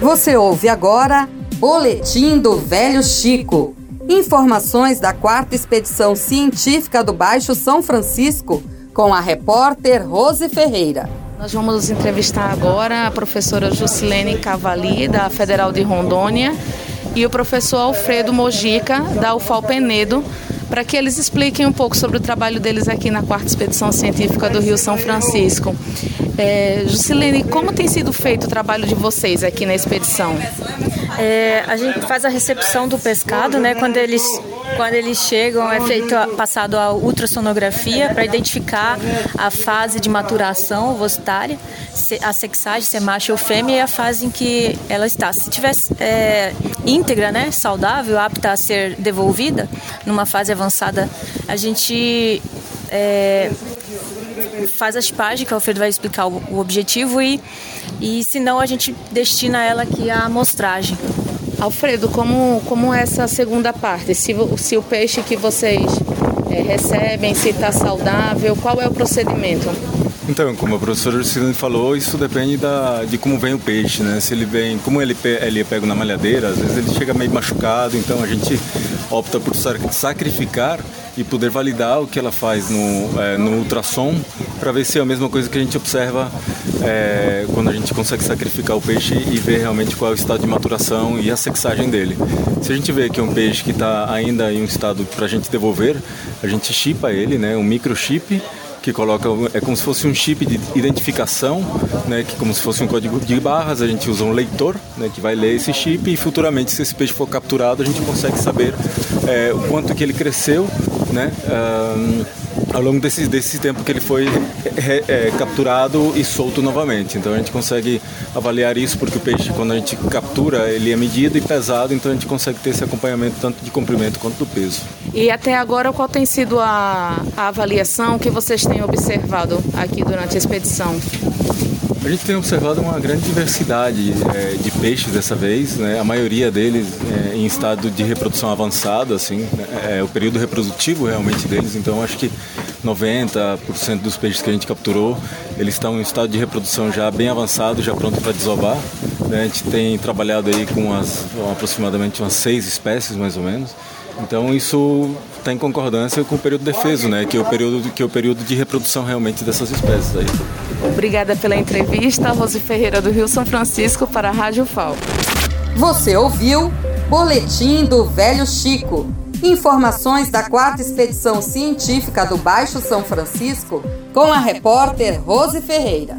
Você ouve agora Boletim do Velho Chico. Informações da quarta expedição científica do Baixo São Francisco com a repórter Rose Ferreira. Nós vamos entrevistar agora a professora Jusilene Cavali, da Federal de Rondônia, e o professor Alfredo Mojica, da UFAL Penedo, para que eles expliquem um pouco sobre o trabalho deles aqui na quarta expedição científica do Rio São Francisco. É, Jusilene, como tem sido feito o trabalho de vocês aqui na expedição? É, a gente faz a recepção do pescado, né? Quando eles, quando eles chegam, é feito passado a ultrassonografia para identificar a fase de maturação ovocitária, a sexagem, se é macho ou fêmea, e a fase em que ela está. Se tiver é, íntegra, né, saudável, apta a ser devolvida, numa fase avançada, a gente é, faz a chipagem, que o Alfredo vai explicar o, o objetivo, e, e se não, a gente destina ela aqui à amostragem. Alfredo, como, como é essa segunda parte? Se, se o peixe que vocês é, recebem, se está saudável, qual é o procedimento? Então, como a professora Lucilene falou, isso depende da, de como vem o peixe, né? Se ele vem, como ele, ele é pego na malhadeira, às vezes ele chega meio machucado, então a gente opta por sacrificar e poder validar o que ela faz no, é, no ultrassom para ver se é a mesma coisa que a gente observa é, quando a gente consegue sacrificar o peixe e ver realmente qual é o estado de maturação e a sexagem dele. Se a gente vê que é um peixe que está ainda em um estado para a gente devolver, a gente chipa ele, né, um microchip que coloca é como se fosse um chip de identificação, né, que como se fosse um código de barras, a gente usa um leitor, né, que vai ler esse chip e futuramente se esse peixe for capturado, a gente consegue saber é, o quanto que ele cresceu, né, um, ao longo desse, desse tempo que ele foi é, capturado e solto novamente. Então a gente consegue avaliar isso porque o peixe, quando a gente captura, ele é medido e pesado, então a gente consegue ter esse acompanhamento tanto de comprimento quanto do peso. E até agora, qual tem sido a, a avaliação que vocês têm observado aqui durante a expedição? A gente tem observado uma grande diversidade é, de peixes dessa vez, né? a maioria deles é, em estado de reprodução avançado, assim, né? é o período reprodutivo realmente deles, então acho que 90% dos peixes que a gente capturou, eles estão em estado de reprodução já bem avançado, já pronto para desovar. Né? A gente tem trabalhado aí com umas, aproximadamente umas seis espécies mais ou menos. Então isso está em concordância com o período defeso, né? Que é o período que é o período de reprodução realmente dessas espécies aí. Obrigada pela entrevista, Rose Ferreira do Rio São Francisco para a Rádio FAO. Você ouviu Boletim do Velho Chico. Informações da quarta expedição científica do Baixo São Francisco com a repórter Rose Ferreira.